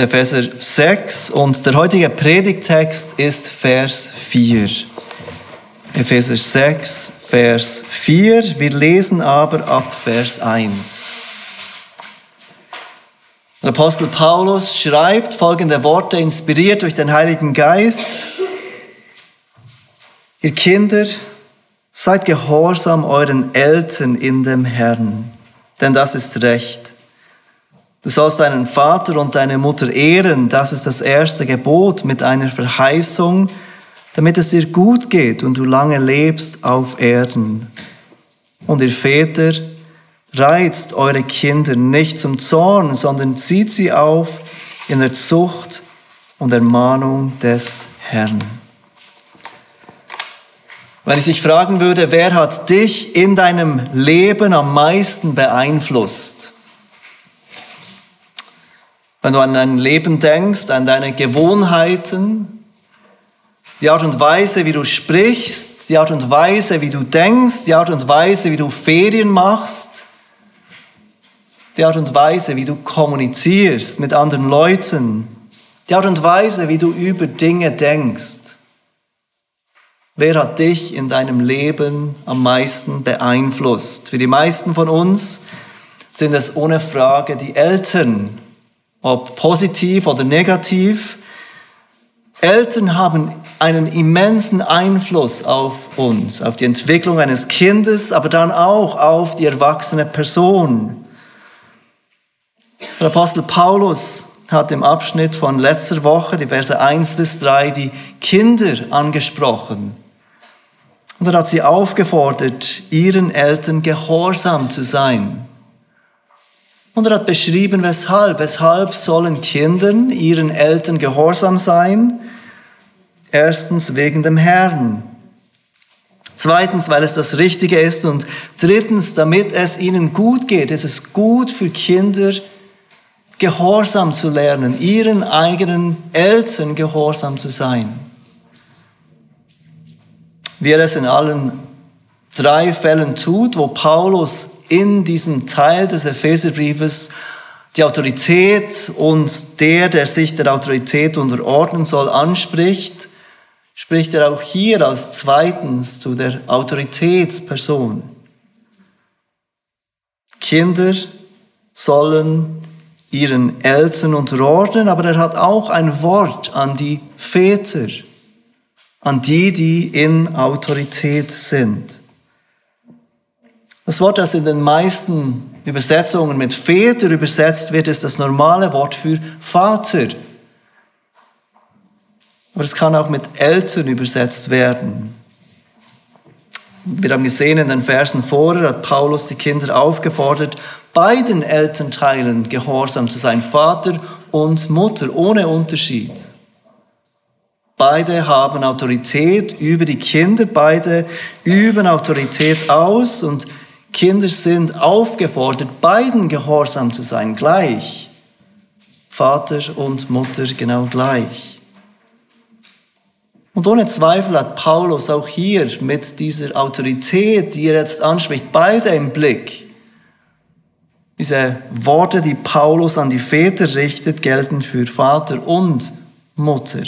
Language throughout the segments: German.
Epheser 6 und der heutige Predigtext ist Vers 4. Epheser 6, Vers 4. Wir lesen aber ab Vers 1. Der Apostel Paulus schreibt folgende Worte, inspiriert durch den Heiligen Geist. Ihr Kinder, seid gehorsam euren Eltern in dem Herrn, denn das ist Recht. Du sollst deinen Vater und deine Mutter ehren, das ist das erste Gebot mit einer Verheißung, damit es dir gut geht und du lange lebst auf Erden. Und ihr Väter, reizt eure Kinder nicht zum Zorn, sondern zieht sie auf in der Zucht und Ermahnung des Herrn. Wenn ich dich fragen würde, wer hat dich in deinem Leben am meisten beeinflusst? Wenn du an dein Leben denkst, an deine Gewohnheiten, die Art und Weise, wie du sprichst, die Art und Weise, wie du denkst, die Art und Weise, wie du Ferien machst, die Art und Weise, wie du kommunizierst mit anderen Leuten, die Art und Weise, wie du über Dinge denkst. Wer hat dich in deinem Leben am meisten beeinflusst? Für die meisten von uns sind es ohne Frage die Eltern, ob positiv oder negativ. Eltern haben einen immensen Einfluss auf uns, auf die Entwicklung eines Kindes, aber dann auch auf die erwachsene Person. Der Apostel Paulus hat im Abschnitt von letzter Woche, die Verse 1 bis 3, die Kinder angesprochen. Und er hat sie aufgefordert, ihren Eltern gehorsam zu sein. Und er hat beschrieben, weshalb. Weshalb sollen Kindern ihren Eltern gehorsam sein? Erstens wegen dem Herrn. Zweitens, weil es das Richtige ist. Und drittens, damit es ihnen gut geht. Es ist gut für Kinder, Gehorsam zu lernen, ihren eigenen Eltern gehorsam zu sein. Wie er es in allen drei Fällen tut, wo Paulus in diesem Teil des Epheserbriefes die Autorität und der, der sich der Autorität unterordnen soll, anspricht, spricht er auch hier als zweitens zu der Autoritätsperson. Kinder sollen ihren Eltern unterordnen, aber er hat auch ein Wort an die Väter, an die, die in Autorität sind. Das Wort, das in den meisten Übersetzungen mit Väter übersetzt wird, ist das normale Wort für Vater. Aber es kann auch mit Eltern übersetzt werden. Wir haben gesehen in den Versen vorher, hat Paulus die Kinder aufgefordert, beiden Elternteilen gehorsam zu sein, Vater und Mutter, ohne Unterschied. Beide haben Autorität über die Kinder, beide üben Autorität aus und Kinder sind aufgefordert, beiden gehorsam zu sein, gleich. Vater und Mutter genau gleich. Und ohne Zweifel hat Paulus auch hier mit dieser Autorität, die er jetzt anspricht, beide im Blick. Diese Worte, die Paulus an die Väter richtet, gelten für Vater und Mutter.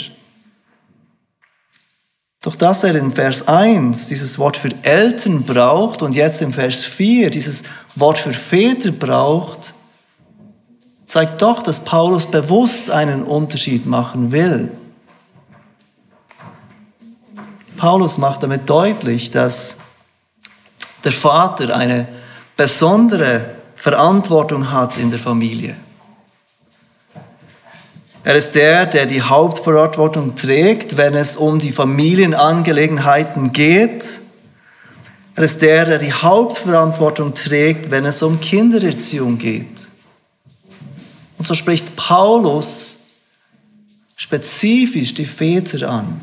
Doch dass er in Vers 1 dieses Wort für Eltern braucht und jetzt in Vers 4 dieses Wort für Väter braucht, zeigt doch, dass Paulus bewusst einen Unterschied machen will. Paulus macht damit deutlich, dass der Vater eine besondere Verantwortung hat in der Familie. Er ist der, der die Hauptverantwortung trägt, wenn es um die Familienangelegenheiten geht. Er ist der, der die Hauptverantwortung trägt, wenn es um Kindererziehung geht. Und so spricht Paulus spezifisch die Väter an.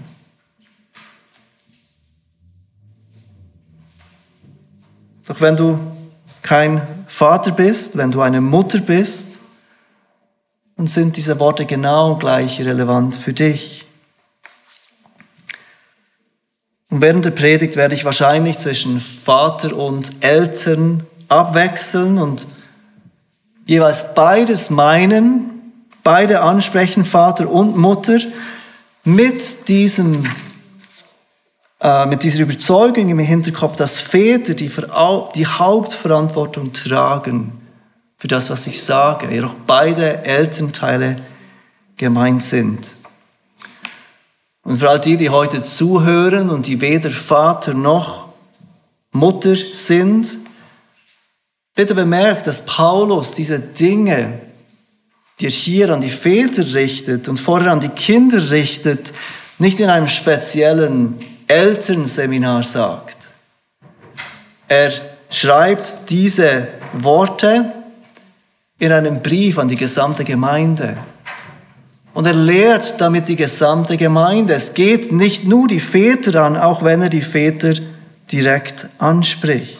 Doch wenn du kein Vater bist, wenn du eine Mutter bist, dann sind diese Worte genau gleich relevant für dich. Und während der Predigt werde ich wahrscheinlich zwischen Vater und Eltern abwechseln und jeweils beides meinen, beide ansprechen, Vater und Mutter, mit diesem äh, mit dieser Überzeugung im Hinterkopf, dass Väter die, die Hauptverantwortung tragen für das, was ich sage, jedoch beide Elternteile gemeint sind. Und für all die, die heute zuhören und die weder Vater noch Mutter sind, bitte bemerkt, dass Paulus diese Dinge, die er hier an die Väter richtet und vorher an die Kinder richtet, nicht in einem speziellen Elternseminar sagt. Er schreibt diese Worte in einem Brief an die gesamte Gemeinde. Und er lehrt damit die gesamte Gemeinde. Es geht nicht nur die Väter an, auch wenn er die Väter direkt anspricht.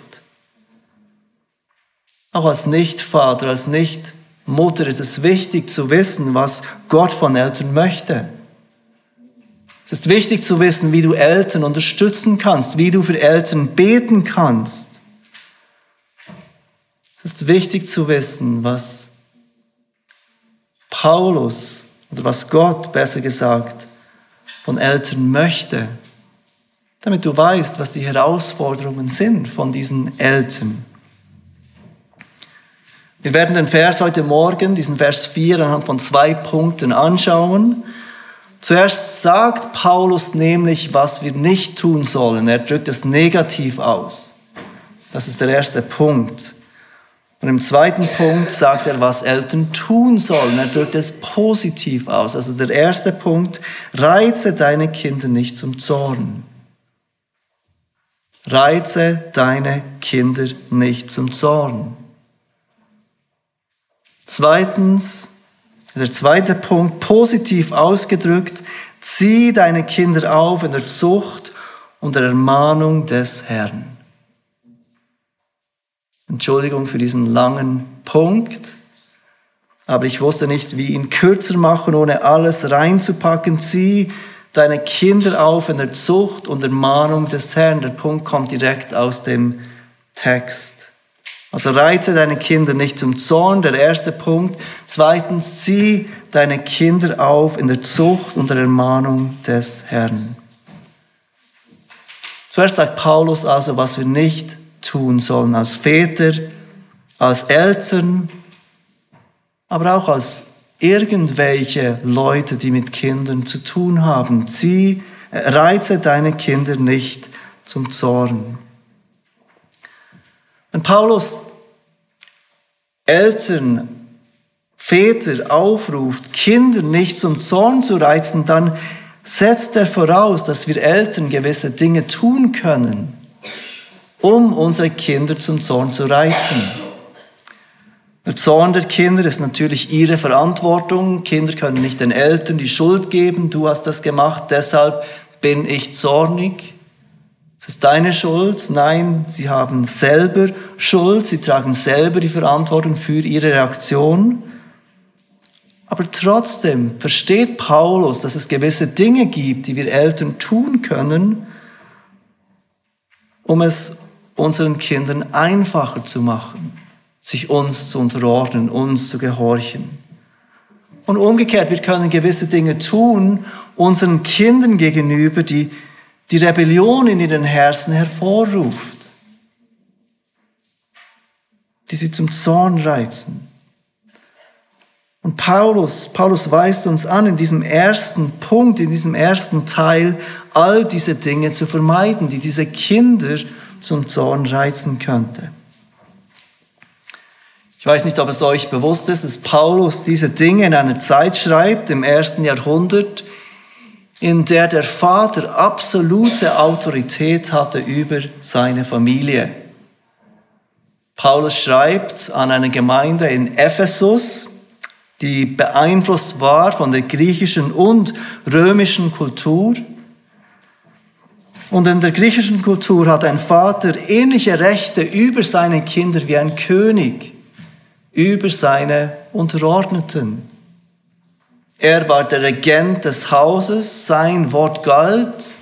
Auch als Nichtvater, als Nichtmutter ist es wichtig zu wissen, was Gott von Eltern möchte. Es ist wichtig zu wissen, wie du Eltern unterstützen kannst, wie du für Eltern beten kannst. Es ist wichtig zu wissen, was Paulus oder was Gott, besser gesagt, von Eltern möchte, damit du weißt, was die Herausforderungen sind von diesen Eltern. Wir werden den Vers heute Morgen, diesen Vers 4, anhand von zwei Punkten anschauen. Zuerst sagt Paulus nämlich, was wir nicht tun sollen. Er drückt es negativ aus. Das ist der erste Punkt. Und im zweiten Punkt sagt er, was Eltern tun sollen. Er drückt es positiv aus. Also der erste Punkt, reize deine Kinder nicht zum Zorn. Reize deine Kinder nicht zum Zorn. Zweitens, der zweite Punkt, positiv ausgedrückt, zieh deine Kinder auf in der Zucht und der Ermahnung des Herrn. Entschuldigung für diesen langen Punkt, aber ich wusste nicht, wie ihn kürzer machen, ohne alles reinzupacken. Zieh deine Kinder auf in der Zucht und Ermahnung des Herrn. Der Punkt kommt direkt aus dem Text. Also reize deine Kinder nicht zum Zorn, der erste Punkt. Zweitens, zieh deine Kinder auf in der Zucht und der Ermahnung des Herrn. Zuerst sagt Paulus also, was wir nicht tun sollen als Väter, als Eltern, aber auch als irgendwelche Leute, die mit Kindern zu tun haben. Zieh, reize deine Kinder nicht zum Zorn. Wenn Paulus Eltern, Väter aufruft, Kinder nicht zum Zorn zu reizen, dann setzt er voraus, dass wir Eltern gewisse Dinge tun können, um unsere Kinder zum Zorn zu reizen. Der Zorn der Kinder ist natürlich ihre Verantwortung. Kinder können nicht den Eltern die Schuld geben, du hast das gemacht, deshalb bin ich zornig. Es ist deine Schuld. Nein, sie haben selber Schuld. Sie tragen selber die Verantwortung für ihre Reaktion. Aber trotzdem versteht Paulus, dass es gewisse Dinge gibt, die wir Eltern tun können, um es unseren Kindern einfacher zu machen, sich uns zu unterordnen, uns zu gehorchen. Und umgekehrt, wir können gewisse Dinge tun unseren Kindern gegenüber, die die Rebellion in ihren Herzen hervorruft, die sie zum Zorn reizen. Und Paulus, Paulus weist uns an, in diesem ersten Punkt, in diesem ersten Teil, all diese Dinge zu vermeiden, die diese Kinder zum Zorn reizen könnte. Ich weiß nicht, ob es euch bewusst ist, dass Paulus diese Dinge in einer Zeit schreibt, im ersten Jahrhundert, in der der Vater absolute Autorität hatte über seine Familie. Paulus schreibt an eine Gemeinde in Ephesus, die beeinflusst war von der griechischen und römischen Kultur. Und in der griechischen Kultur hat ein Vater ähnliche Rechte über seine Kinder wie ein König über seine Unterordneten. Er war der Regent des Hauses, sein Wort galt.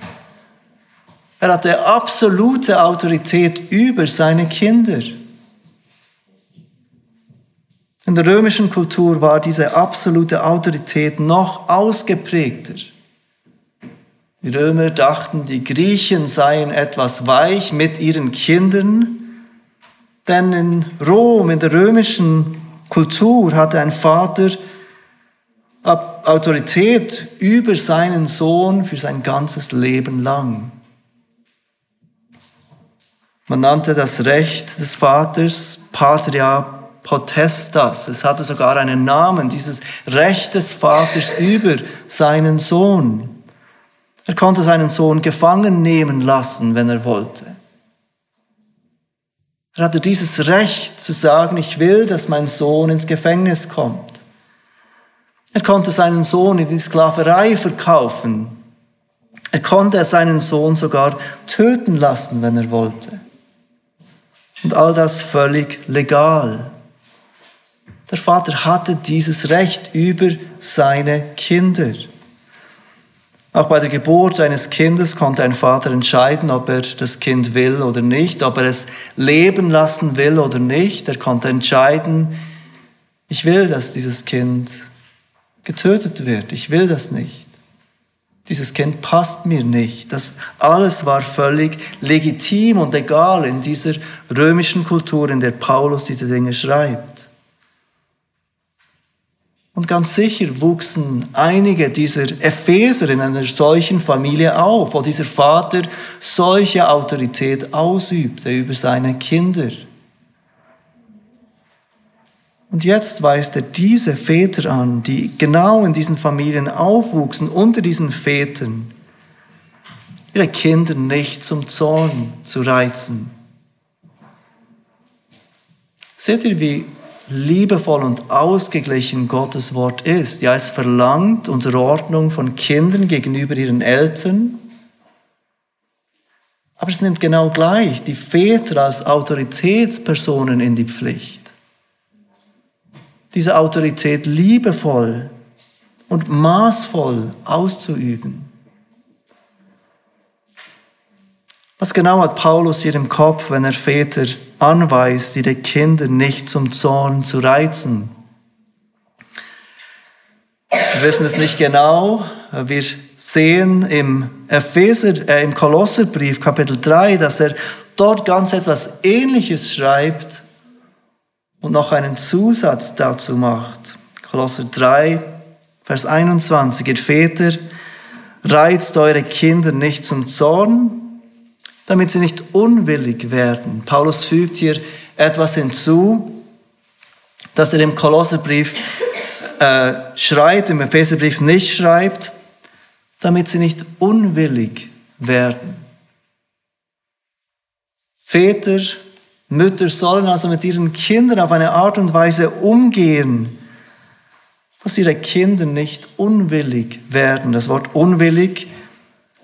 Er hatte absolute Autorität über seine Kinder. In der römischen Kultur war diese absolute Autorität noch ausgeprägter. Die Römer dachten, die Griechen seien etwas weich mit ihren Kindern, denn in Rom, in der römischen Kultur, hatte ein Vater Autorität über seinen Sohn für sein ganzes Leben lang. Man nannte das Recht des Vaters Patria Potestas. Es hatte sogar einen Namen, dieses Recht des Vaters über seinen Sohn. Er konnte seinen Sohn gefangen nehmen lassen, wenn er wollte. Er hatte dieses Recht zu sagen, ich will, dass mein Sohn ins Gefängnis kommt. Er konnte seinen Sohn in die Sklaverei verkaufen. Er konnte seinen Sohn sogar töten lassen, wenn er wollte. Und all das völlig legal. Der Vater hatte dieses Recht über seine Kinder. Auch bei der Geburt eines Kindes konnte ein Vater entscheiden, ob er das Kind will oder nicht, ob er es leben lassen will oder nicht. Er konnte entscheiden, ich will, dass dieses Kind getötet wird. Ich will das nicht. Dieses Kind passt mir nicht. Das alles war völlig legitim und egal in dieser römischen Kultur, in der Paulus diese Dinge schreibt. Und ganz sicher wuchsen einige dieser Epheser in einer solchen Familie auf, wo dieser Vater solche Autorität ausübte über seine Kinder. Und jetzt weist er diese Väter an, die genau in diesen Familien aufwuchsen, unter diesen Vätern, ihre Kinder nicht zum Zorn zu reizen. Seht ihr, wie liebevoll und ausgeglichen Gottes Wort ist? Ja, es verlangt Unterordnung von Kindern gegenüber ihren Eltern. Aber es nimmt genau gleich die Väter als Autoritätspersonen in die Pflicht diese Autorität liebevoll und maßvoll auszuüben. Was genau hat Paulus hier im Kopf, wenn er Väter anweist, ihre Kinder nicht zum Zorn zu reizen? Wir wissen es nicht genau. Wir sehen im Epheser, äh, im Kolosserbrief Kapitel 3, dass er dort ganz etwas Ähnliches schreibt und noch einen Zusatz dazu macht. Kolosser 3, Vers 21. Ihr Väter, reizt eure Kinder nicht zum Zorn, damit sie nicht unwillig werden. Paulus fügt hier etwas hinzu, dass er im Kolosserbrief äh, schreibt, im Epheserbrief nicht schreibt, damit sie nicht unwillig werden. Väter Mütter sollen also mit ihren Kindern auf eine Art und Weise umgehen, dass ihre Kinder nicht unwillig werden. Das Wort unwillig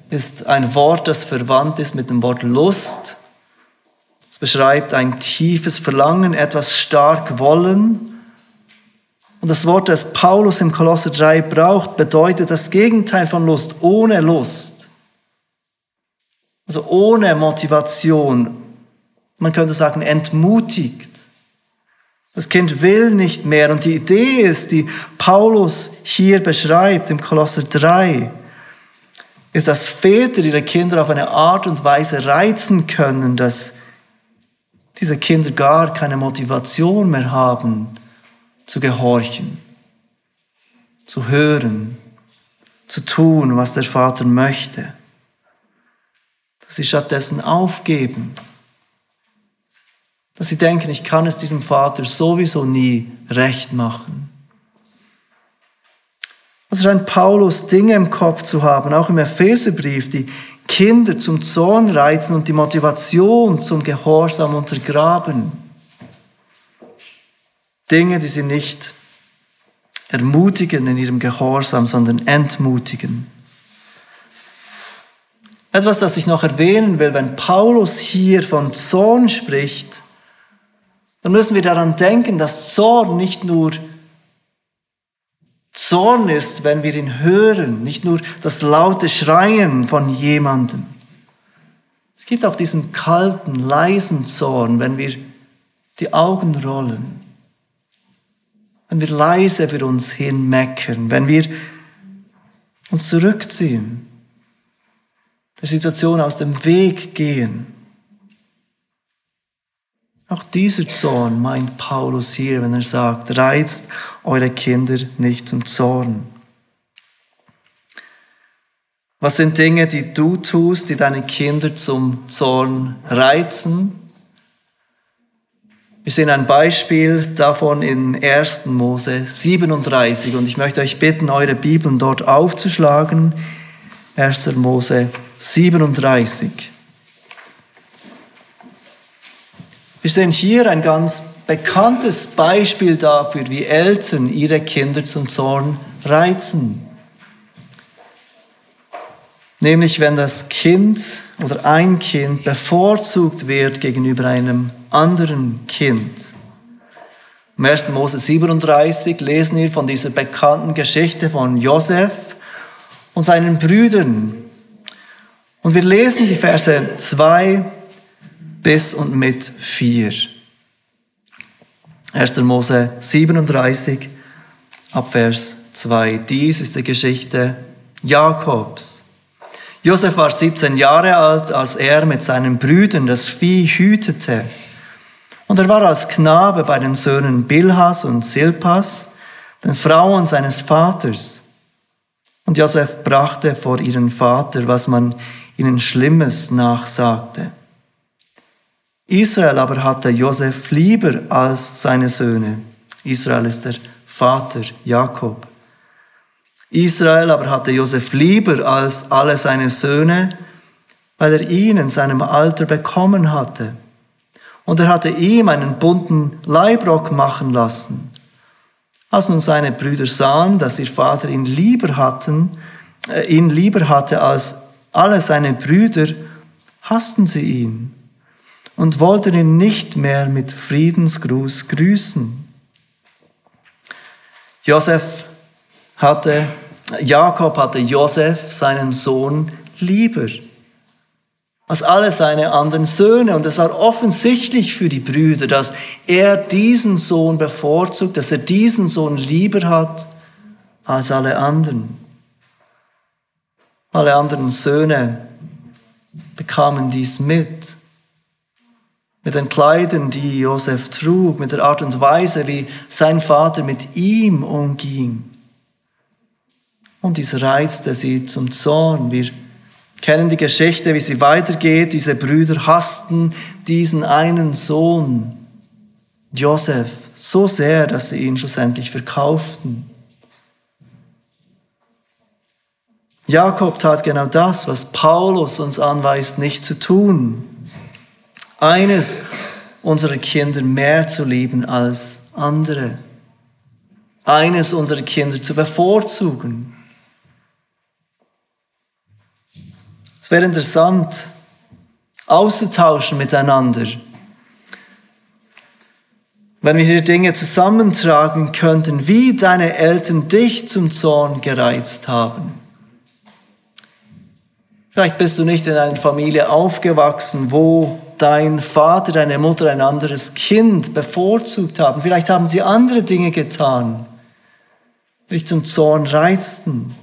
ist ein Wort, das verwandt ist mit dem Wort Lust. Es beschreibt ein tiefes Verlangen, etwas stark wollen. Und das Wort, das Paulus im Kolosser 3 braucht, bedeutet das Gegenteil von Lust, ohne Lust. Also ohne Motivation, man könnte sagen, entmutigt. Das Kind will nicht mehr. Und die Idee ist, die Paulus hier beschreibt im Kolosser 3, ist, dass Väter ihre Kinder auf eine Art und Weise reizen können, dass diese Kinder gar keine Motivation mehr haben, zu gehorchen, zu hören, zu tun, was der Vater möchte. Dass sie stattdessen aufgeben dass sie denken, ich kann es diesem Vater sowieso nie recht machen. Also scheint Paulus Dinge im Kopf zu haben, auch im Epheserbrief, die Kinder zum Zorn reizen und die Motivation zum Gehorsam untergraben. Dinge, die sie nicht ermutigen in ihrem Gehorsam, sondern entmutigen. Etwas, das ich noch erwähnen will, wenn Paulus hier von Zorn spricht, dann müssen wir daran denken, dass Zorn nicht nur Zorn ist, wenn wir ihn hören, nicht nur das laute Schreien von jemandem. Es gibt auch diesen kalten, leisen Zorn, wenn wir die Augen rollen, wenn wir leise für uns hin meckern, wenn wir uns zurückziehen, der Situation aus dem Weg gehen. Auch dieser Zorn meint Paulus hier, wenn er sagt, reizt eure Kinder nicht zum Zorn. Was sind Dinge, die du tust, die deine Kinder zum Zorn reizen? Wir sehen ein Beispiel davon in 1. Mose 37 und ich möchte euch bitten, eure Bibeln dort aufzuschlagen. 1. Mose 37. Wir sehen hier ein ganz bekanntes Beispiel dafür, wie Eltern ihre Kinder zum Zorn reizen. Nämlich wenn das Kind oder ein Kind bevorzugt wird gegenüber einem anderen Kind. Im 1. Mose 37 lesen wir von dieser bekannten Geschichte von Josef und seinen Brüdern. Und wir lesen die Verse 2 bis und mit 4. 1. Mose 37 ab Vers 2. Dies ist die Geschichte Jakobs. Josef war 17 Jahre alt, als er mit seinen Brüdern das Vieh hütete. Und er war als Knabe bei den Söhnen Bilhas und Silpas, den Frauen seines Vaters. Und Josef brachte vor ihren Vater, was man ihnen Schlimmes nachsagte. Israel aber hatte Josef lieber als seine Söhne. Israel ist der Vater Jakob. Israel aber hatte Josef lieber als alle seine Söhne, weil er ihn in seinem Alter bekommen hatte. Und er hatte ihm einen bunten Leibrock machen lassen. Als nun seine Brüder sahen, dass ihr Vater ihn lieber hatten, äh, ihn lieber hatte als alle seine Brüder, hassten sie ihn und wollten ihn nicht mehr mit Friedensgruß grüßen. Josef hatte Jakob hatte Josef, seinen Sohn, lieber als alle seine anderen Söhne. Und es war offensichtlich für die Brüder, dass er diesen Sohn bevorzugt, dass er diesen Sohn lieber hat als alle anderen. Alle anderen Söhne bekamen dies mit. Mit den Kleidern, die Josef trug, mit der Art und Weise, wie sein Vater mit ihm umging. Und dies reizte sie zum Zorn. Wir kennen die Geschichte, wie sie weitergeht. Diese Brüder hassten diesen einen Sohn, Josef, so sehr, dass sie ihn schlussendlich verkauften. Jakob tat genau das, was Paulus uns anweist, nicht zu tun. Eines unserer Kinder mehr zu lieben als andere. Eines unserer Kinder zu bevorzugen. Es wäre interessant, auszutauschen miteinander. Wenn wir hier Dinge zusammentragen könnten, wie deine Eltern dich zum Zorn gereizt haben. Vielleicht bist du nicht in einer Familie aufgewachsen, wo dein Vater, deine Mutter ein anderes Kind bevorzugt haben. Vielleicht haben sie andere Dinge getan, die dich zum Zorn reizten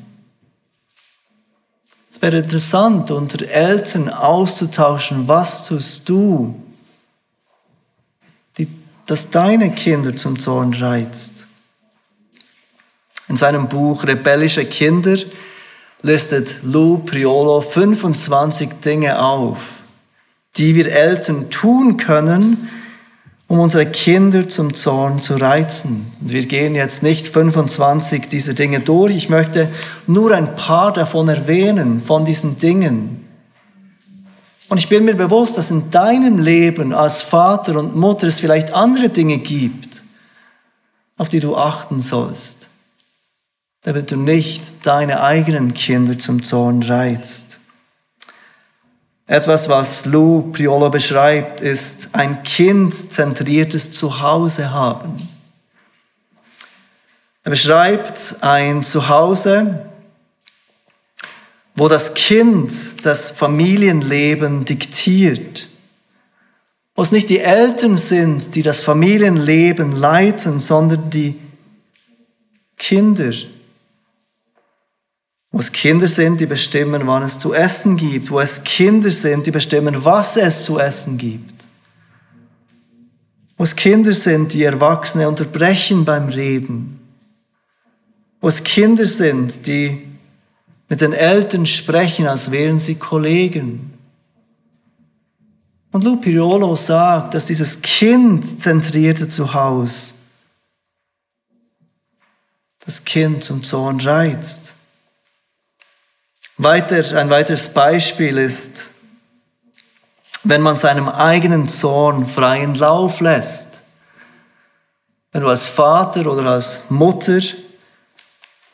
wäre interessant, unter Eltern auszutauschen, was tust du, die, das deine Kinder zum Zorn reizt. In seinem Buch Rebellische Kinder listet Lou Priolo 25 Dinge auf, die wir Eltern tun können, um unsere Kinder zum Zorn zu reizen. Und wir gehen jetzt nicht 25 dieser Dinge durch. Ich möchte nur ein paar davon erwähnen, von diesen Dingen. Und ich bin mir bewusst, dass in deinem Leben als Vater und Mutter es vielleicht andere Dinge gibt, auf die du achten sollst, damit du nicht deine eigenen Kinder zum Zorn reizt. Etwas, was Lou Priolo beschreibt, ist ein kindzentriertes Zuhause haben. Er beschreibt ein Zuhause, wo das Kind das Familienleben diktiert, wo es nicht die Eltern sind, die das Familienleben leiten, sondern die Kinder. Wo es Kinder sind, die bestimmen, wann es zu essen gibt. Wo es Kinder sind, die bestimmen, was es zu essen gibt. Wo es Kinder sind, die Erwachsene unterbrechen beim Reden. Wo es Kinder sind, die mit den Eltern sprechen, als wären sie Kollegen. Und Lou Pirolo sagt, dass dieses kindzentrierte Zuhause das Kind zum Zorn reizt. Weiter, ein weiteres Beispiel ist, wenn man seinem eigenen Zorn freien Lauf lässt. Wenn du als Vater oder als Mutter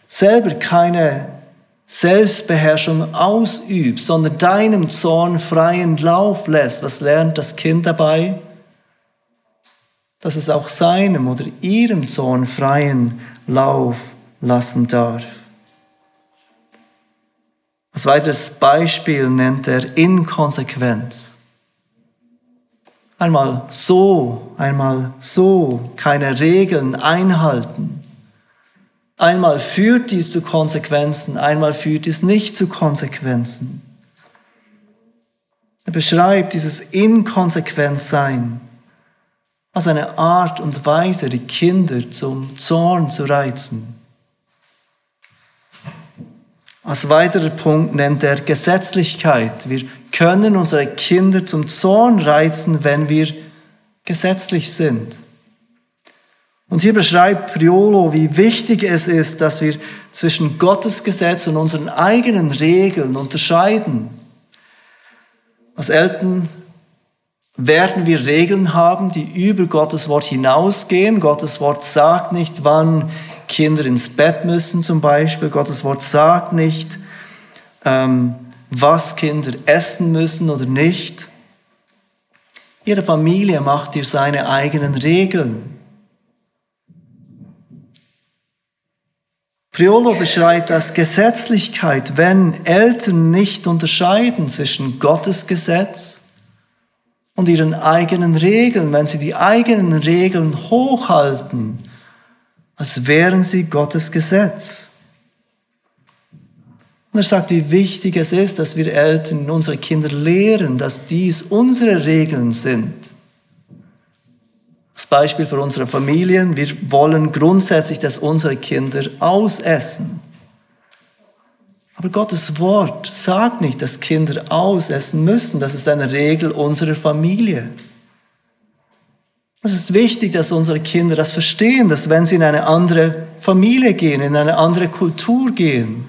selber keine Selbstbeherrschung ausübst, sondern deinem Zorn freien Lauf lässt, was lernt das Kind dabei? Dass es auch seinem oder ihrem Zorn freien Lauf lassen darf. Als weiteres Beispiel nennt er Inkonsequenz. Einmal so, einmal so, keine Regeln einhalten. Einmal führt dies zu Konsequenzen, einmal führt dies nicht zu Konsequenzen. Er beschreibt dieses Inkonsequentsein als eine Art und Weise, die Kinder zum Zorn zu reizen. Als weiterer Punkt nennt er Gesetzlichkeit. Wir können unsere Kinder zum Zorn reizen, wenn wir gesetzlich sind. Und hier beschreibt Priolo, wie wichtig es ist, dass wir zwischen Gottes Gesetz und unseren eigenen Regeln unterscheiden. Als Eltern werden wir Regeln haben, die über Gottes Wort hinausgehen. Gottes Wort sagt nicht, wann Kinder ins Bett müssen zum Beispiel. Gottes Wort sagt nicht, ähm, was Kinder essen müssen oder nicht. Ihre Familie macht dir seine eigenen Regeln. Priolo beschreibt als Gesetzlichkeit, wenn Eltern nicht unterscheiden zwischen Gottes Gesetz und ihren eigenen Regeln, wenn sie die eigenen Regeln hochhalten, als wären sie Gottes Gesetz. Und er sagt, wie wichtig es ist, dass wir Eltern unsere Kinder lehren, dass dies unsere Regeln sind das Beispiel für unsere Familien. Wir wollen grundsätzlich, dass unsere Kinder ausessen. Aber Gottes Wort sagt nicht, dass Kinder ausessen müssen. Das ist eine Regel unserer Familie. Es ist wichtig, dass unsere Kinder das verstehen, dass wenn sie in eine andere Familie gehen, in eine andere Kultur gehen,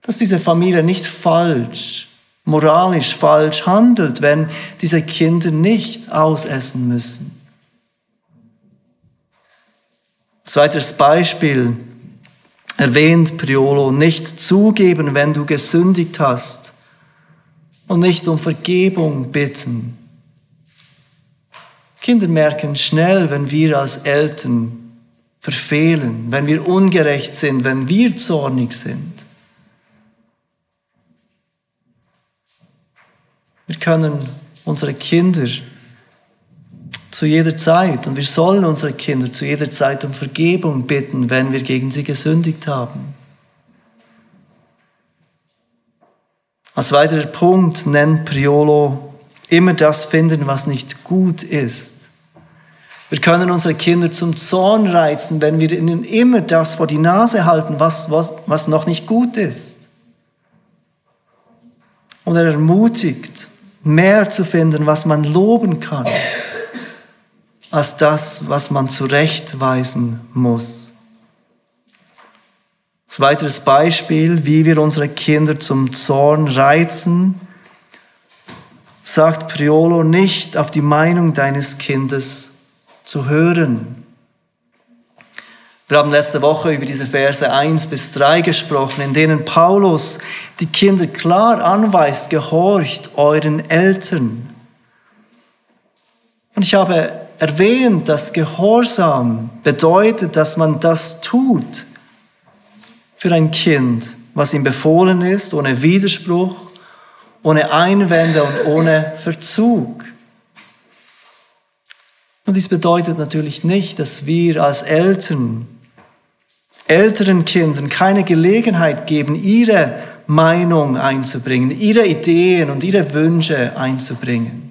dass diese Familie nicht falsch, moralisch falsch handelt, wenn diese Kinder nicht ausessen müssen. Zweites Beispiel erwähnt Priolo, nicht zugeben, wenn du gesündigt hast und nicht um Vergebung bitten. Kinder merken schnell, wenn wir als Eltern verfehlen, wenn wir ungerecht sind, wenn wir zornig sind. Wir können unsere Kinder zu jeder Zeit. Und wir sollen unsere Kinder zu jeder Zeit um Vergebung bitten, wenn wir gegen sie gesündigt haben. Als weiterer Punkt nennt Priolo immer das finden, was nicht gut ist. Wir können unsere Kinder zum Zorn reizen, wenn wir ihnen immer das vor die Nase halten, was, was, was noch nicht gut ist. Und er ermutigt, mehr zu finden, was man loben kann als das, was man zurechtweisen muss. Zweites Beispiel, wie wir unsere Kinder zum Zorn reizen, sagt Priolo nicht auf die Meinung deines Kindes zu hören. Wir haben letzte Woche über diese Verse 1 bis 3 gesprochen, in denen Paulus die Kinder klar anweist, gehorcht euren Eltern. Und ich habe erwähnt, dass Gehorsam bedeutet, dass man das tut für ein Kind, was ihm befohlen ist, ohne Widerspruch, ohne Einwände und ohne Verzug. Und dies bedeutet natürlich nicht, dass wir als Eltern älteren Kindern keine Gelegenheit geben, ihre Meinung einzubringen, ihre Ideen und ihre Wünsche einzubringen.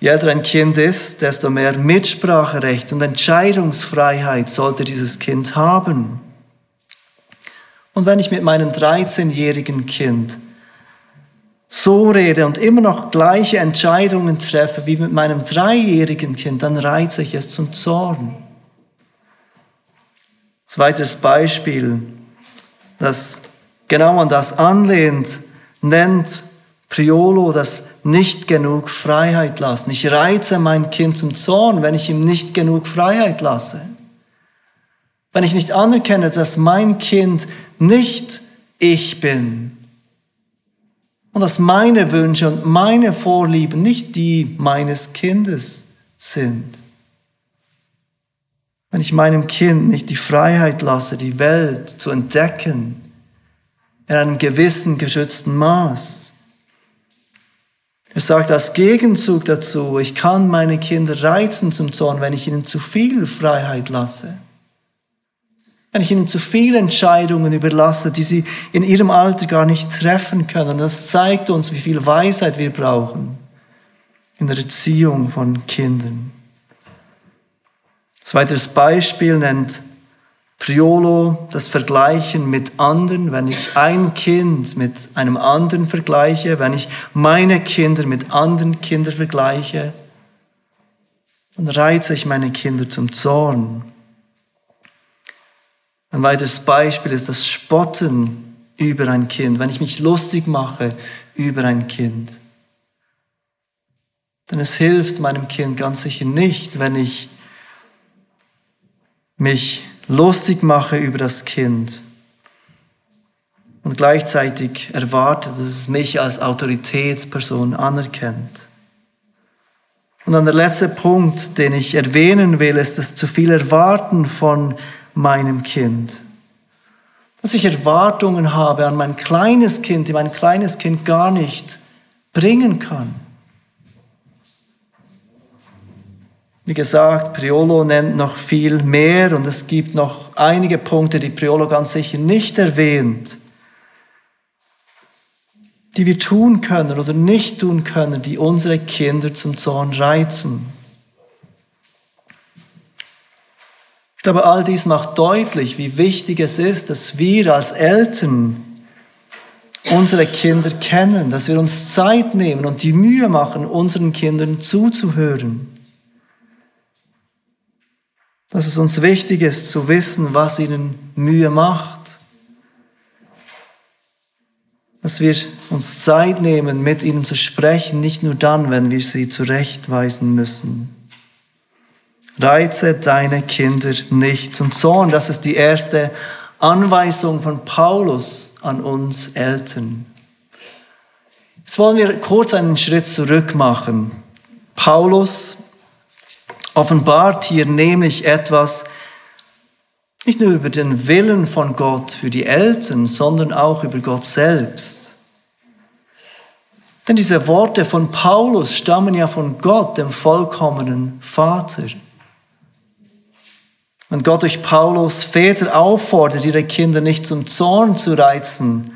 Je älter ein Kind ist, desto mehr Mitspracherecht und Entscheidungsfreiheit sollte dieses Kind haben. Und wenn ich mit meinem 13-jährigen Kind so rede und immer noch gleiche Entscheidungen treffe wie mit meinem dreijährigen Kind, dann reize ich es zum Zorn. Ein weiteres Beispiel, das genau an das anlehnt, nennt Priolo das nicht genug Freiheit lassen. Ich reize mein Kind zum Zorn, wenn ich ihm nicht genug Freiheit lasse. Wenn ich nicht anerkenne, dass mein Kind nicht ich bin und dass meine Wünsche und meine Vorlieben nicht die meines Kindes sind. Wenn ich meinem Kind nicht die Freiheit lasse, die Welt zu entdecken, in einem gewissen geschützten Maß, er sagt als Gegenzug dazu, ich kann meine Kinder reizen zum Zorn, wenn ich ihnen zu viel Freiheit lasse. Wenn ich ihnen zu viele Entscheidungen überlasse, die sie in ihrem Alter gar nicht treffen können. Das zeigt uns, wie viel Weisheit wir brauchen in der Erziehung von Kindern. Ein weiteres Beispiel nennt Priolo, das Vergleichen mit anderen, wenn ich ein Kind mit einem anderen vergleiche, wenn ich meine Kinder mit anderen Kindern vergleiche, dann reize ich meine Kinder zum Zorn. Ein weiteres Beispiel ist das Spotten über ein Kind, wenn ich mich lustig mache über ein Kind. Denn es hilft meinem Kind ganz sicher nicht, wenn ich mich lustig mache über das Kind und gleichzeitig erwarte, dass es mich als Autoritätsperson anerkennt. Und dann der letzte Punkt, den ich erwähnen will, ist das zu viel Erwarten von meinem Kind. Dass ich Erwartungen habe an mein kleines Kind, die mein kleines Kind gar nicht bringen kann. Wie gesagt, Priolo nennt noch viel mehr und es gibt noch einige Punkte, die Priolo ganz sicher nicht erwähnt, die wir tun können oder nicht tun können, die unsere Kinder zum Zorn reizen. Ich glaube, all dies macht deutlich, wie wichtig es ist, dass wir als Eltern unsere Kinder kennen, dass wir uns Zeit nehmen und die Mühe machen, unseren Kindern zuzuhören dass es uns wichtig ist zu wissen, was ihnen Mühe macht. Dass wir uns Zeit nehmen, mit ihnen zu sprechen, nicht nur dann, wenn wir sie zurechtweisen müssen. Reize deine Kinder nicht zum Zorn. Das ist die erste Anweisung von Paulus an uns Eltern. Jetzt wollen wir kurz einen Schritt zurück machen. Paulus offenbart hier nämlich etwas, nicht nur über den Willen von Gott für die Eltern, sondern auch über Gott selbst. Denn diese Worte von Paulus stammen ja von Gott, dem vollkommenen Vater. Wenn Gott durch Paulus Väter auffordert, ihre Kinder nicht zum Zorn zu reizen,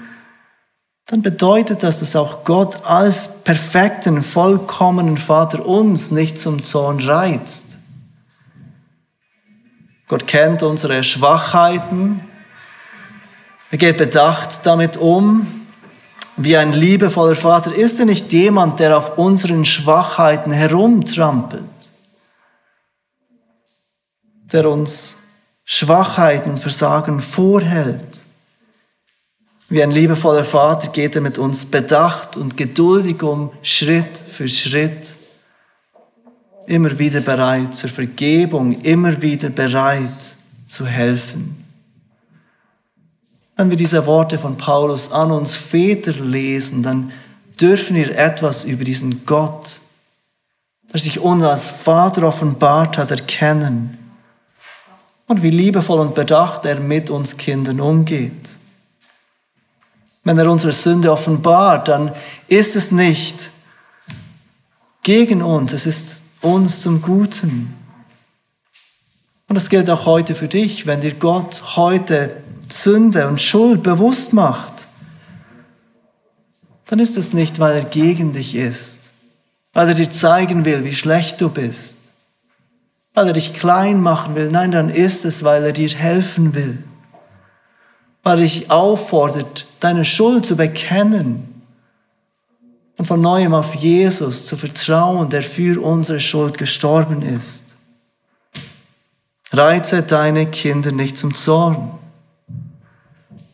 dann bedeutet das, dass auch Gott als perfekten, vollkommenen Vater uns nicht zum Zorn reizt. Gott kennt unsere Schwachheiten. Er geht bedacht damit um. Wie ein liebevoller Vater ist er nicht jemand, der auf unseren Schwachheiten herumtrampelt, der uns Schwachheiten und Versagen vorhält. Wie ein liebevoller Vater geht er mit uns bedacht und geduldig um, Schritt für Schritt immer wieder bereit zur Vergebung, immer wieder bereit zu helfen. Wenn wir diese Worte von Paulus an uns Väter lesen, dann dürfen wir etwas über diesen Gott, der sich uns als Vater offenbart hat, erkennen. Und wie liebevoll und bedacht er mit uns Kindern umgeht. Wenn er unsere Sünde offenbart, dann ist es nicht gegen uns, es ist uns zum Guten. Und das gilt auch heute für dich, wenn dir Gott heute Sünde und Schuld bewusst macht, dann ist es nicht, weil er gegen dich ist, weil er dir zeigen will, wie schlecht du bist, weil er dich klein machen will. Nein, dann ist es, weil er dir helfen will, weil er dich auffordert, deine Schuld zu bekennen und von neuem auf Jesus zu vertrauen, der für unsere Schuld gestorben ist. Reize deine Kinder nicht zum Zorn.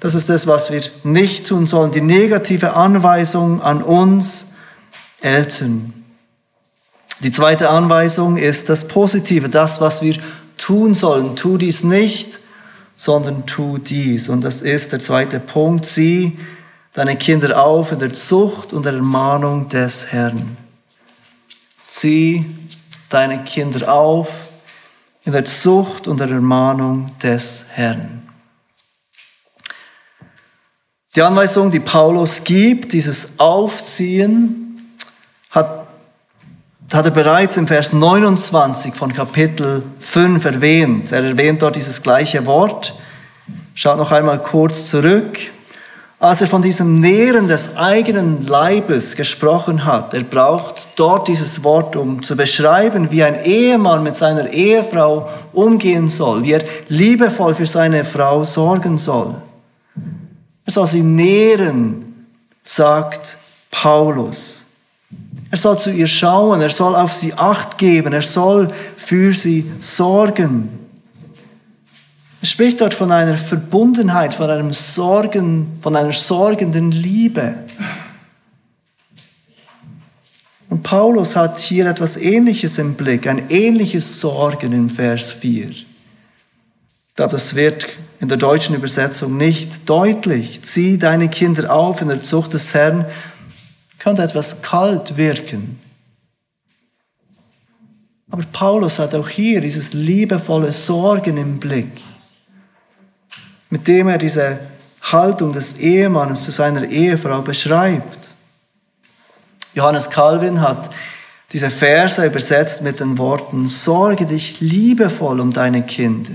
Das ist das, was wir nicht tun sollen. Die negative Anweisung an uns Eltern. Die zweite Anweisung ist das Positive, das, was wir tun sollen. Tu dies nicht, sondern tu dies. Und das ist der zweite Punkt. Sieh deine Kinder auf in der Zucht und der Ermahnung des Herrn. Zieh deine Kinder auf in der Zucht und der Ermahnung des Herrn. Die Anweisung, die Paulus gibt, dieses Aufziehen, hat, hat er bereits im Vers 29 von Kapitel 5 erwähnt. Er erwähnt dort dieses gleiche Wort. Schaut noch einmal kurz zurück. Als er von diesem Nähren des eigenen Leibes gesprochen hat, er braucht dort dieses Wort, um zu beschreiben, wie ein Ehemann mit seiner Ehefrau umgehen soll, wie er liebevoll für seine Frau sorgen soll. Er soll sie nähren, sagt Paulus. Er soll zu ihr schauen, er soll auf sie acht geben, er soll für sie sorgen. Er spricht dort von einer Verbundenheit, von einem Sorgen, von einer sorgenden Liebe. Und Paulus hat hier etwas Ähnliches im Blick, ein ähnliches Sorgen im Vers 4. Ich das wird in der deutschen Übersetzung nicht deutlich. Zieh deine Kinder auf in der Zucht des Herrn, könnte etwas kalt wirken. Aber Paulus hat auch hier dieses liebevolle Sorgen im Blick, mit dem er diese Haltung des Ehemannes zu seiner Ehefrau beschreibt. Johannes Calvin hat diese Verse übersetzt mit den Worten, sorge dich liebevoll um deine Kinder.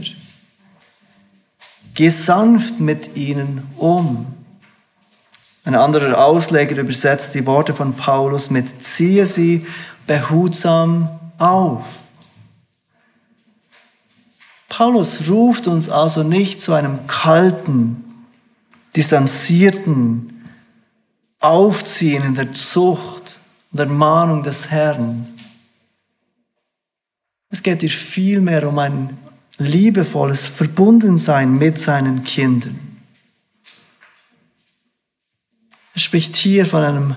Geh sanft mit ihnen um. Ein anderer Ausleger übersetzt die Worte von Paulus mit ziehe sie behutsam auf. Paulus ruft uns also nicht zu einem kalten, distanzierten Aufziehen in der Zucht und der Mahnung des Herrn. Es geht hier vielmehr um ein liebevolles Verbundensein mit seinen Kindern. Er spricht hier von einem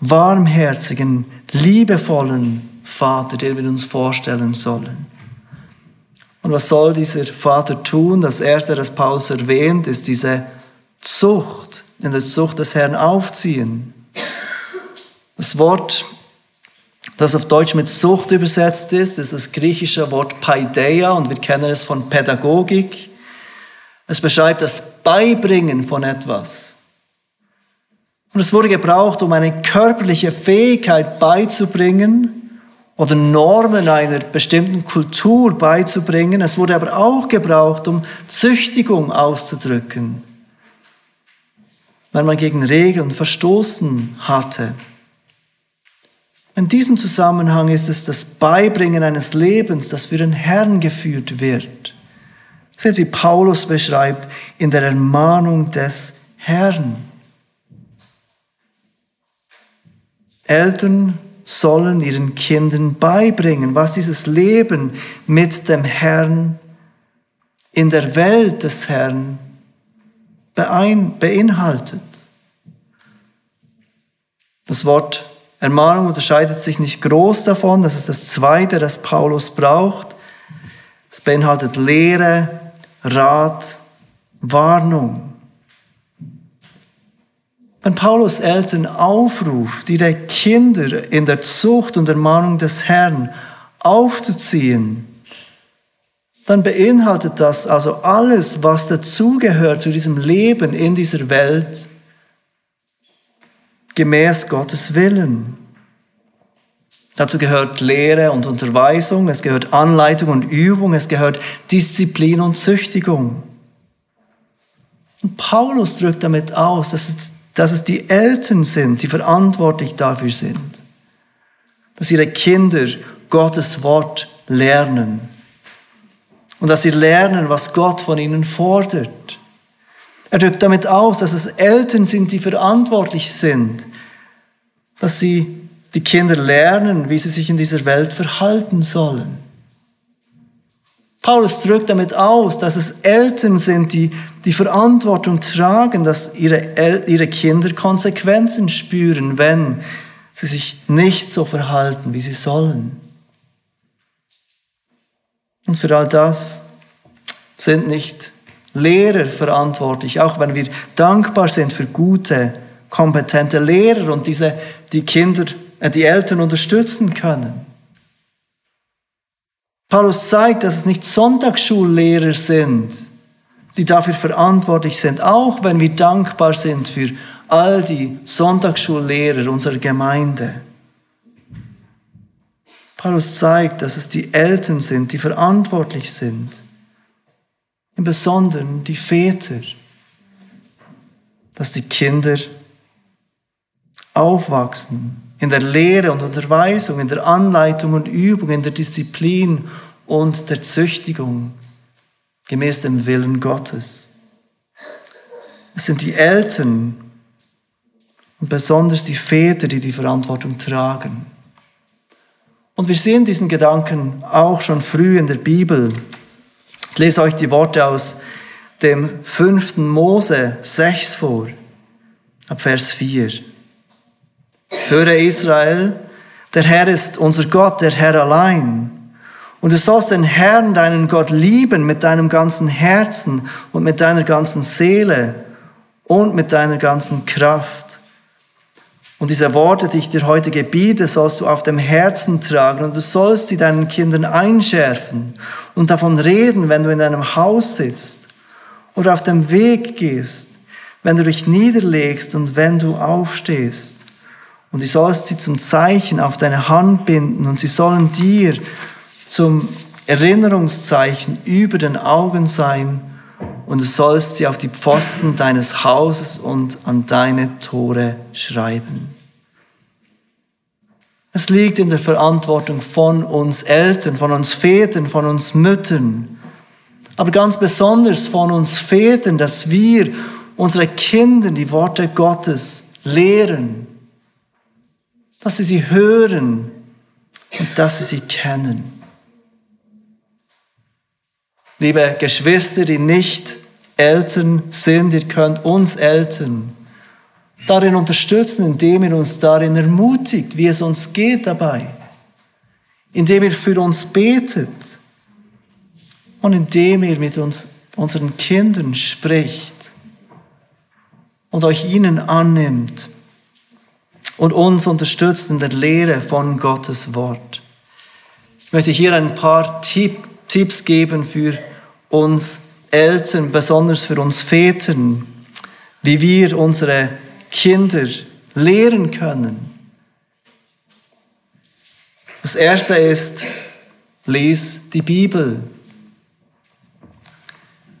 warmherzigen, liebevollen Vater, den wir uns vorstellen sollen. Und was soll dieser Vater tun? Das erste, das Paulus erwähnt, ist diese Zucht, in der Zucht des Herrn aufziehen. Das Wort das auf Deutsch mit Sucht übersetzt ist, ist das griechische Wort Paideia und wir kennen es von Pädagogik. Es beschreibt das Beibringen von etwas. Und es wurde gebraucht, um eine körperliche Fähigkeit beizubringen oder Normen einer bestimmten Kultur beizubringen. Es wurde aber auch gebraucht, um Züchtigung auszudrücken, wenn man gegen Regeln verstoßen hatte. In diesem Zusammenhang ist es das Beibringen eines Lebens, das für den Herrn geführt wird. Seht, wie Paulus beschreibt, in der Ermahnung des Herrn. Eltern sollen ihren Kindern beibringen, was dieses Leben mit dem Herrn in der Welt des Herrn beinhaltet. Das Wort Ermahnung unterscheidet sich nicht groß davon. Das ist das Zweite, das Paulus braucht. Es beinhaltet Lehre, Rat, Warnung. Wenn Paulus Eltern aufruft, ihre Kinder in der Zucht und Ermahnung des Herrn aufzuziehen, dann beinhaltet das also alles, was dazugehört zu diesem Leben in dieser Welt, gemäß Gottes Willen. Dazu gehört Lehre und Unterweisung, es gehört Anleitung und Übung, es gehört Disziplin und Züchtigung. Und Paulus drückt damit aus, dass es, dass es die Eltern sind, die verantwortlich dafür sind, dass ihre Kinder Gottes Wort lernen und dass sie lernen, was Gott von ihnen fordert. Er drückt damit aus, dass es Eltern sind, die verantwortlich sind, dass sie die Kinder lernen, wie sie sich in dieser Welt verhalten sollen. Paulus drückt damit aus, dass es Eltern sind, die die Verantwortung tragen, dass ihre, El ihre Kinder Konsequenzen spüren, wenn sie sich nicht so verhalten, wie sie sollen. Und für all das sind nicht Lehrer verantwortlich, auch wenn wir dankbar sind für gute, kompetente Lehrer und diese die Kinder äh, die Eltern unterstützen können. Paulus zeigt, dass es nicht Sonntagsschullehrer sind, die dafür verantwortlich sind, auch wenn wir dankbar sind für all die Sonntagsschullehrer unserer Gemeinde. Paulus zeigt, dass es die Eltern sind, die verantwortlich sind, im Besonderen die Väter, dass die Kinder aufwachsen in der Lehre und Unterweisung, in der Anleitung und Übung, in der Disziplin und der Züchtigung, gemäß dem Willen Gottes. Es sind die Eltern und besonders die Väter, die die Verantwortung tragen. Und wir sehen diesen Gedanken auch schon früh in der Bibel. Ich lese euch die Worte aus dem fünften Mose 6 vor, ab Vers 4. Höre Israel, der Herr ist unser Gott, der Herr allein. Und du sollst den Herrn, deinen Gott, lieben mit deinem ganzen Herzen und mit deiner ganzen Seele und mit deiner ganzen Kraft. Und diese Worte, die ich dir heute gebiete, sollst du auf dem Herzen tragen und du sollst sie deinen Kindern einschärfen und davon reden, wenn du in deinem Haus sitzt oder auf dem Weg gehst, wenn du dich niederlegst und wenn du aufstehst und du sollst sie zum Zeichen auf deine Hand binden und sie sollen dir zum Erinnerungszeichen über den Augen sein und du sollst sie auf die Pfosten deines Hauses und an deine Tore schreiben. Es liegt in der Verantwortung von uns Eltern, von uns Vätern, von uns Müttern, aber ganz besonders von uns Vätern, dass wir unsere Kinder die Worte Gottes lehren dass sie sie hören und dass sie sie kennen. Liebe Geschwister, die nicht Eltern sind, ihr könnt uns Eltern darin unterstützen, indem ihr uns darin ermutigt, wie es uns geht dabei, indem ihr für uns betet und indem ihr mit uns, unseren Kindern spricht und euch ihnen annimmt und uns unterstützt in der Lehre von Gottes Wort. Ich möchte hier ein paar Tipps geben für uns Eltern, besonders für uns Vätern, wie wir unsere Kinder lehren können. Das erste ist, lies die Bibel.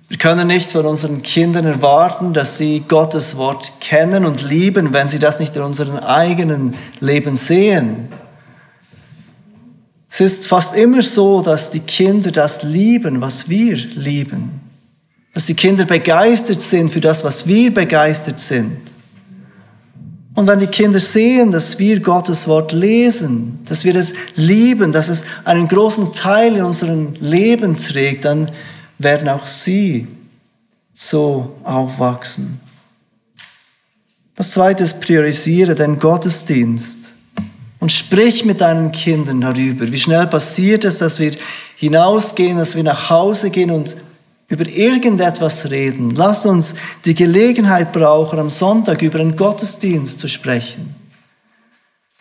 Wir können nicht von unseren Kindern erwarten, dass sie Gottes Wort kennen und lieben, wenn sie das nicht in unserem eigenen Leben sehen. Es ist fast immer so, dass die Kinder das lieben, was wir lieben. Dass die Kinder begeistert sind für das, was wir begeistert sind. Und wenn die Kinder sehen, dass wir Gottes Wort lesen, dass wir es lieben, dass es einen großen Teil in unserem Leben trägt, dann werden auch sie so aufwachsen. Das zweite ist, priorisiere den Gottesdienst und sprich mit deinen Kindern darüber. Wie schnell passiert es, dass wir hinausgehen, dass wir nach Hause gehen und über irgendetwas reden. Lass uns die Gelegenheit brauchen, am Sonntag über einen Gottesdienst zu sprechen.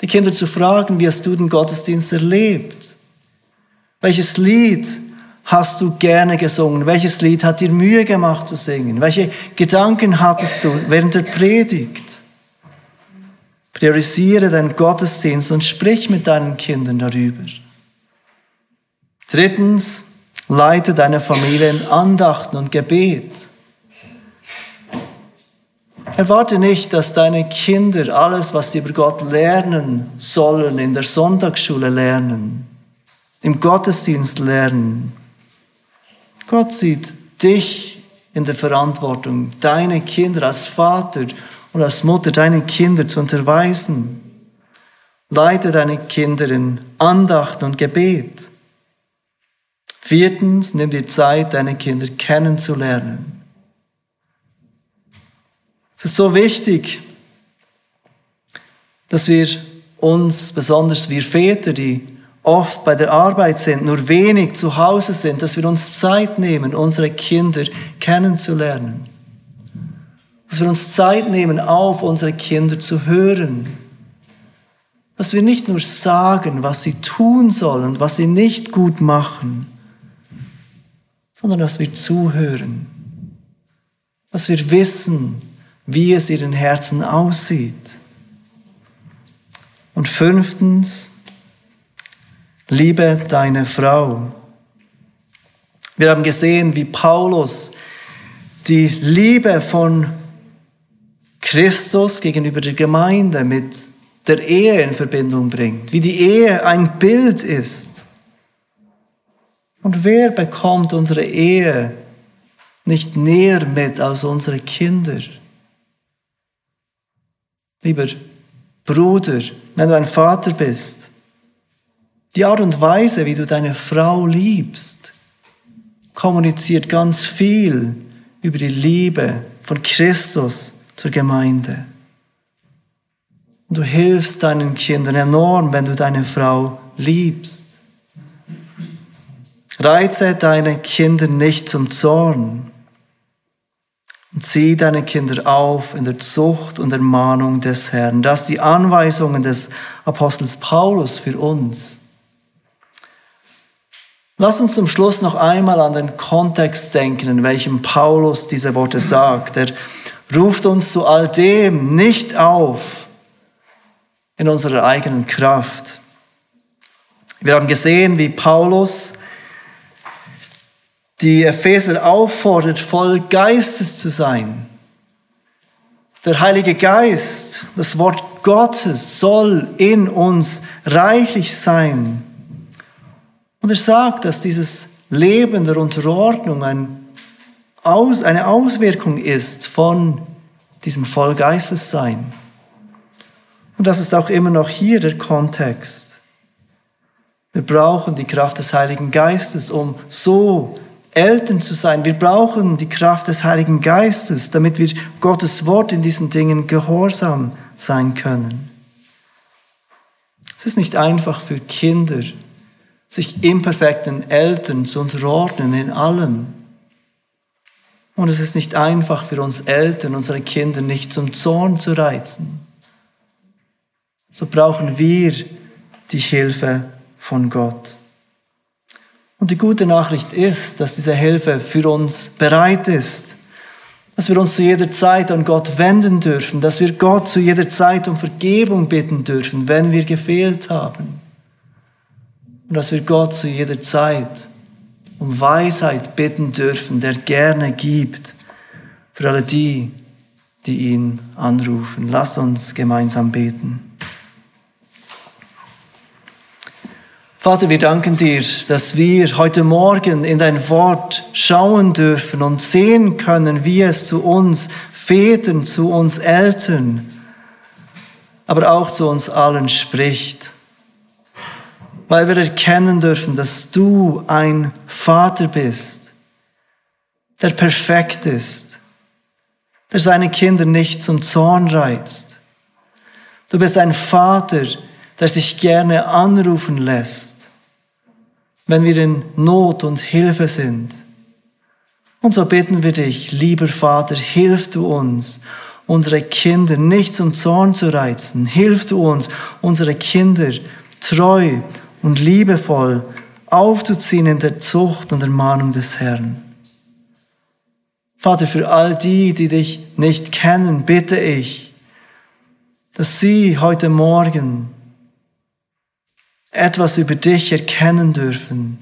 Die Kinder zu fragen, wie hast du den Gottesdienst erlebt? Welches Lied hast du gerne gesungen? Welches Lied hat dir Mühe gemacht zu singen? Welche Gedanken hattest du während der Predigt? Priorisiere deinen Gottesdienst und sprich mit deinen Kindern darüber. Drittens, leite deine Familie in Andachten und Gebet. Erwarte nicht, dass deine Kinder alles, was sie über Gott lernen sollen, in der Sonntagsschule lernen, im Gottesdienst lernen. Gott sieht dich in der Verantwortung, deine Kinder als Vater und als Mutter, deine Kinder zu unterweisen. Leite deine Kinder in Andacht und Gebet. Viertens, nimm dir Zeit, deine Kinder kennenzulernen. Es ist so wichtig, dass wir uns, besonders wir Väter, die oft bei der Arbeit sind, nur wenig zu Hause sind, dass wir uns Zeit nehmen, unsere Kinder kennenzulernen. Dass wir uns Zeit nehmen, auf unsere Kinder zu hören. Dass wir nicht nur sagen, was sie tun sollen, was sie nicht gut machen, sondern dass wir zuhören. Dass wir wissen, wie es ihren Herzen aussieht. Und fünftens, liebe deine Frau. Wir haben gesehen, wie Paulus die Liebe von Christus gegenüber der Gemeinde mit der Ehe in Verbindung bringt, wie die Ehe ein Bild ist. Und wer bekommt unsere Ehe nicht näher mit als unsere Kinder? Lieber Bruder, wenn du ein Vater bist, die Art und Weise, wie du deine Frau liebst, kommuniziert ganz viel über die Liebe von Christus zur Gemeinde. Du hilfst deinen Kindern enorm, wenn du deine Frau liebst. Reize deine Kinder nicht zum Zorn. Und zieh deine Kinder auf in der Zucht und Ermahnung des Herrn. Das die Anweisungen des Apostels Paulus für uns. Lass uns zum Schluss noch einmal an den Kontext denken, in welchem Paulus diese Worte sagt. Er ruft uns zu all dem nicht auf in unserer eigenen Kraft. Wir haben gesehen, wie Paulus die Epheser auffordert, voll Geistes zu sein. Der Heilige Geist, das Wort Gottes soll in uns reichlich sein. Und er sagt, dass dieses Leben der Unterordnung ein Aus, eine Auswirkung ist von diesem Vollgeistessein. Und das ist auch immer noch hier der Kontext. Wir brauchen die Kraft des Heiligen Geistes, um so Eltern zu sein. Wir brauchen die Kraft des Heiligen Geistes, damit wir Gottes Wort in diesen Dingen gehorsam sein können. Es ist nicht einfach für Kinder, sich imperfekten Eltern zu unterordnen in allem. Und es ist nicht einfach für uns Eltern, unsere Kinder nicht zum Zorn zu reizen. So brauchen wir die Hilfe von Gott. Und die gute Nachricht ist, dass diese Hilfe für uns bereit ist, dass wir uns zu jeder Zeit an Gott wenden dürfen, dass wir Gott zu jeder Zeit um Vergebung bitten dürfen, wenn wir gefehlt haben. Und dass wir Gott zu jeder Zeit um Weisheit bitten dürfen, der gerne gibt für alle die, die ihn anrufen. Lasst uns gemeinsam beten. Vater, wir danken dir, dass wir heute Morgen in dein Wort schauen dürfen und sehen können, wie es zu uns Vätern, zu uns Eltern, aber auch zu uns allen spricht. Weil wir erkennen dürfen, dass du ein Vater bist, der perfekt ist, der seine Kinder nicht zum Zorn reizt. Du bist ein Vater, der sich gerne anrufen lässt wenn wir in Not und Hilfe sind. Und so bitten wir dich, lieber Vater, hilf du uns, unsere Kinder nicht zum Zorn zu reizen. Hilf du uns, unsere Kinder treu und liebevoll aufzuziehen in der Zucht und Ermahnung des Herrn. Vater, für all die, die dich nicht kennen, bitte ich, dass sie heute Morgen etwas über dich erkennen dürfen,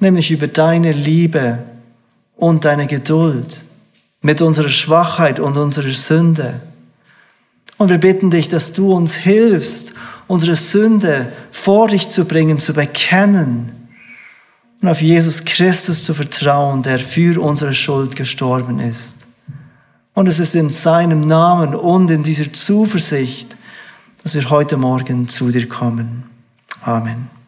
nämlich über deine Liebe und deine Geduld mit unserer Schwachheit und unserer Sünde. Und wir bitten dich, dass du uns hilfst, unsere Sünde vor dich zu bringen, zu bekennen und auf Jesus Christus zu vertrauen, der für unsere Schuld gestorben ist. Und es ist in seinem Namen und in dieser Zuversicht, dass wir heute Morgen zu dir kommen. Amen.